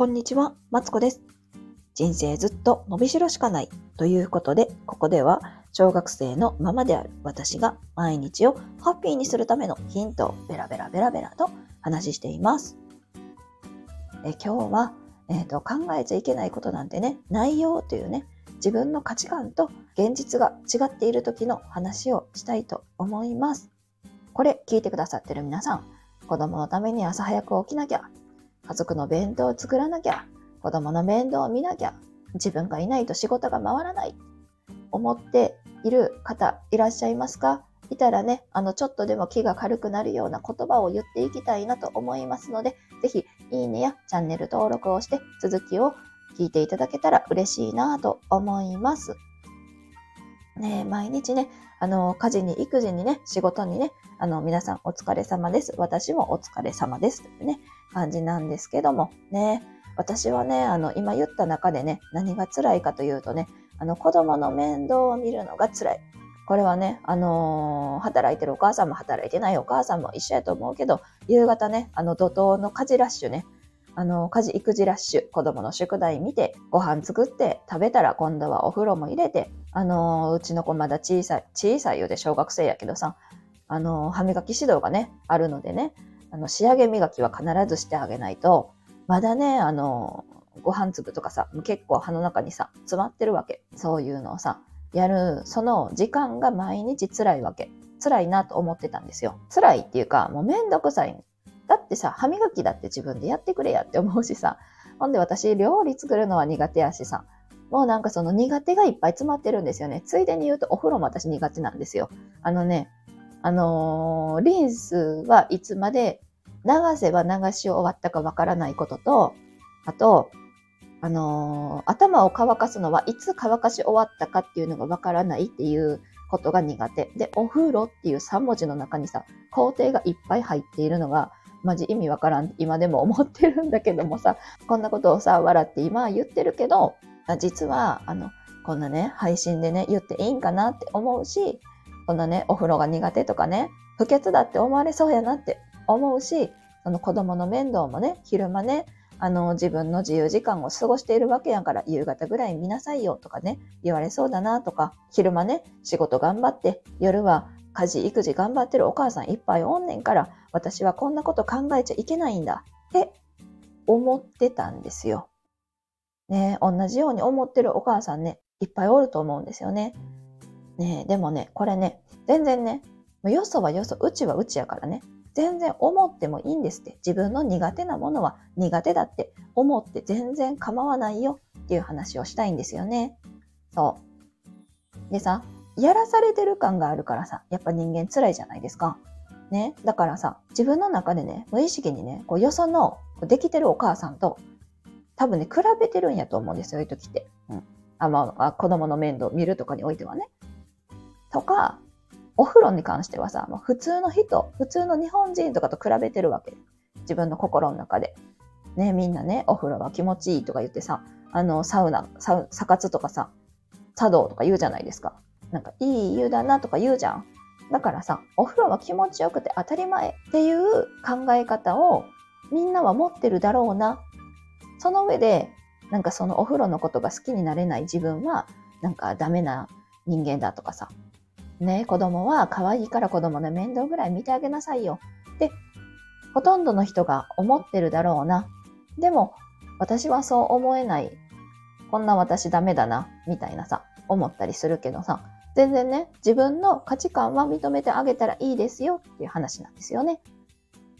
こんにちは、マツコです。人生ずっと伸びしろしかないということで、ここでは小学生のママである私が毎日をハッピーにするためのヒントをベラベラベラベラと話しています。え今日は、えーと、考えちゃいけないことなんてね、内容というね、自分の価値観と現実が違っている時の話をしたいと思います。これ聞いてくださってる皆さん、子供のために朝早く起きなきゃ、家族の弁当を作らなきゃ、子供の面倒を見なきゃ、自分がいないと仕事が回らない、思っている方いらっしゃいますか？いたらね、あの、ちょっとでも気が軽くなるような言葉を言っていきたいなと思いますので、ぜひ、いいねやチャンネル登録をして、続きを聞いていただけたら嬉しいなと思います。ね毎日ね、あの、家事に育児にね、仕事にね、あの、皆さんお疲れ様です。私もお疲れ様です。というね、感じなんですけども、ね、私はね、あの、今言った中でね、何が辛いかというとね、あの、子供の面倒を見るのが辛い。これはね、あのー、働いてるお母さんも働いてないお母さんも一緒やと思うけど、夕方ね、あの、怒涛の家事ラッシュね、あの、家事育児ラッシュ、子供の宿題見て、ご飯作って食べたら今度はお風呂も入れて、あの、うちの子まだ小さい、小さいようで小学生やけどさ、あの、歯磨き指導がね、あるのでね、あの、仕上げ磨きは必ずしてあげないと、まだね、あの、ご飯粒とかさ、結構歯の中にさ、詰まってるわけ。そういうのをさ、やる、その時間が毎日辛いわけ。辛いなと思ってたんですよ。辛いっていうか、もうめんどくさい。だってさ、歯磨きだって自分でやってくれやって思うしさ。ほんで私、料理作るのは苦手やしさ。もうなんかその苦手がいっぱい詰まってるんですよね。ついでに言うとお風呂も私苦手なんですよ。あのね、あのー、リンスはいつまで流せば流し終わったかわからないことと、あと、あのー、頭を乾かすのはいつ乾かし終わったかっていうのがわからないっていうことが苦手。で、お風呂っていう3文字の中にさ、工程がいっぱい入っているのが、マジ意味わからん今でも思ってるんだけどもさ、こんなことをさ、笑って今は言ってるけど、実は、あの、こんなね、配信でね、言っていいんかなって思うし、こんなね、お風呂が苦手とかね、不潔だって思われそうやなって思うし、その子供の面倒もね、昼間ね、あの、自分の自由時間を過ごしているわけやから、夕方ぐらい見なさいよとかね、言われそうだなとか、昼間ね、仕事頑張って、夜は家事、育児頑張ってるお母さんいっぱいおんねんから、私はこんなこと考えちゃいけないんだって思ってたんですよ。ね、同じように思ってるお母さんね、いっぱいおると思うんですよね。ねでもね、これね、全然ね、よそはよそ、うちはうちやからね、全然思ってもいいんですって。自分の苦手なものは苦手だって思って全然構わないよっていう話をしたいんですよね。そう。でさ、やらされてる感があるからさ、やっぱ人間辛いじゃないですか。ね。だからさ、自分の中でね、無意識にね、こうよそのできてるお母さんと多分ね、比べてるんやと思うんですよ、そういう時って。うん。あ、まあ、子供の面倒を見るとかにおいてはね。とか、お風呂に関してはさ、もう普通の人、普通の日本人とかと比べてるわけ。自分の心の中で。ね、みんなね、お風呂は気持ちいいとか言ってさ、あの、サウナ、サウ、サ活とかさ、茶道とか言うじゃないですか。なんか、いい湯だなとか言うじゃん。だからさ、お風呂は気持ちよくて当たり前っていう考え方をみんなは持ってるだろうなその上で、なんかそのお風呂のことが好きになれない自分は、なんかダメな人間だとかさ。ね子供は可愛いから子供の面倒ぐらい見てあげなさいよ。で、ほとんどの人が思ってるだろうな。でも、私はそう思えない。こんな私ダメだな。みたいなさ、思ったりするけどさ、全然ね、自分の価値観は認めてあげたらいいですよっていう話なんですよね。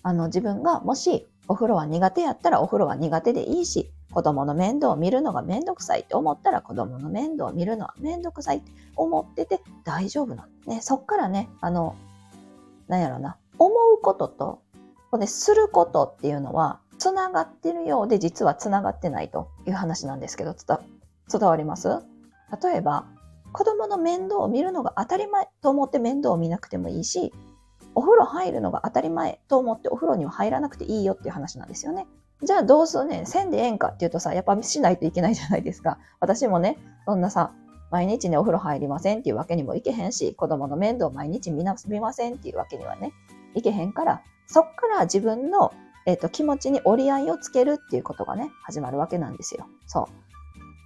あの、自分がもしお風呂は苦手やったらお風呂は苦手でいいし、子供の面倒を見るのがめんどくさい。って思ったら子供の面倒を見るのはめんどくさいって思ってて大丈夫なの。ね、そっからね、あの、なんやろな、思うことと、これすることっていうのは、つながってるようで実はつながってないという話なんですけど、伝わります？例えば、子供の面倒を見るのが当たり前と思って面倒を見なくてもいいし、お風呂入るのが当たり前と思ってお風呂には入らなくていいよっていう話なんですよね。じゃあどうするねせんでええんかっていうとさ、やっぱしないといけないじゃないですか。私もね、そんなさ、毎日ね、お風呂入りませんっていうわけにもいけへんし、子供の面倒を毎日見な見ませんっていうわけにはね、いけへんから、そっから自分のえっ、と、気持ちに折り合いをつけるっていうことがね、始まるわけなんですよ。そ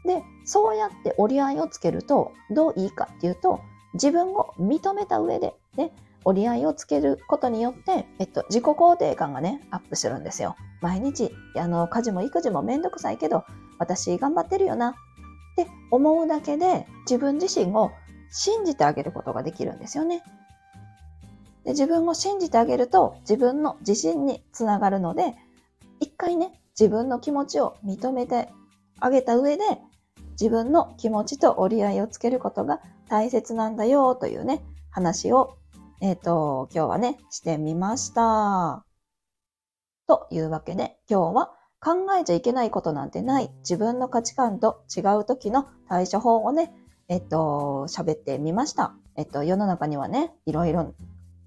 う。で、そうやって折り合いをつけると、どういいかっていうと、自分を認めた上で、ね、折り合いをつけることによって、えっと、自己肯定感がね、アップするんですよ。毎日、あの、家事も育児もめんどくさいけど、私頑張ってるよなって思うだけで、自分自身を信じてあげることができるんですよね。で自分を信じてあげると自分の自信につながるので、一回ね、自分の気持ちを認めてあげた上で、自分の気持ちと折り合いをつけることが大切なんだよというね、話を、えっ、ー、と、今日はね、してみました。というわけで、今日は考えちゃいけないことなんてない自分の価値観と違う時の対処法をね、えっと、喋ってみました。えっと、世の中にはね、いろいろ、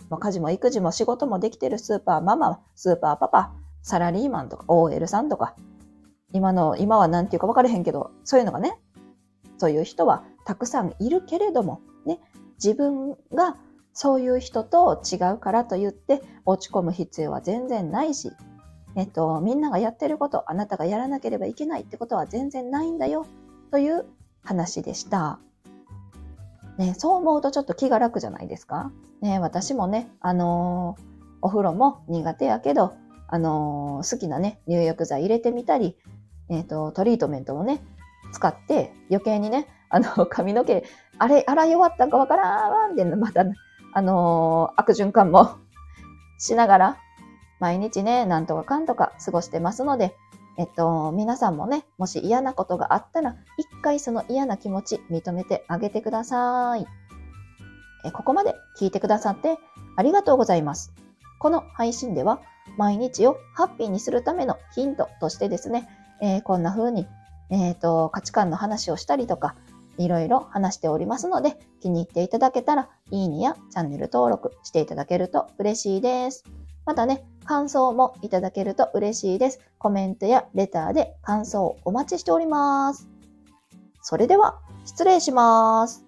まあ、家事も育児も仕事もできてるスーパーママ、スーパーパパ、サラリーマンとか OL さんとか、今の、今は何て言うか分からへんけど、そういうのがね、そういう人はたくさんいるけれども、ね、自分がそういう人と違うからと言って落ち込む必要は全然ないし、えっと、みんながやってること、あなたがやらなければいけないってことは全然ないんだよという話でした。ね、そう思うとちょっと気が楽じゃないですか？ね、私もね、あのー、お風呂も苦手やけど、あのー、好きなね、入浴剤入れてみたり、えっ、と、トリートメントをね、使って余計にね、あの、髪の毛、あれ、洗い終わったんかわからんってまた、あのー、悪循環も しながら、毎日ね、なんとかかんとか過ごしてますので、えっと、皆さんもね、もし嫌なことがあったら、一回その嫌な気持ち認めてあげてください。えここまで聞いてくださってありがとうございます。この配信では、毎日をハッピーにするためのヒントとしてですね、えー、こんな風に、えーと、価値観の話をしたりとか、いろいろ話しておりますので、気に入っていただけたら、いいねやチャンネル登録していただけると嬉しいです。またね、感想もいただけると嬉しいです。コメントやレターで感想をお待ちしております。それでは、失礼します。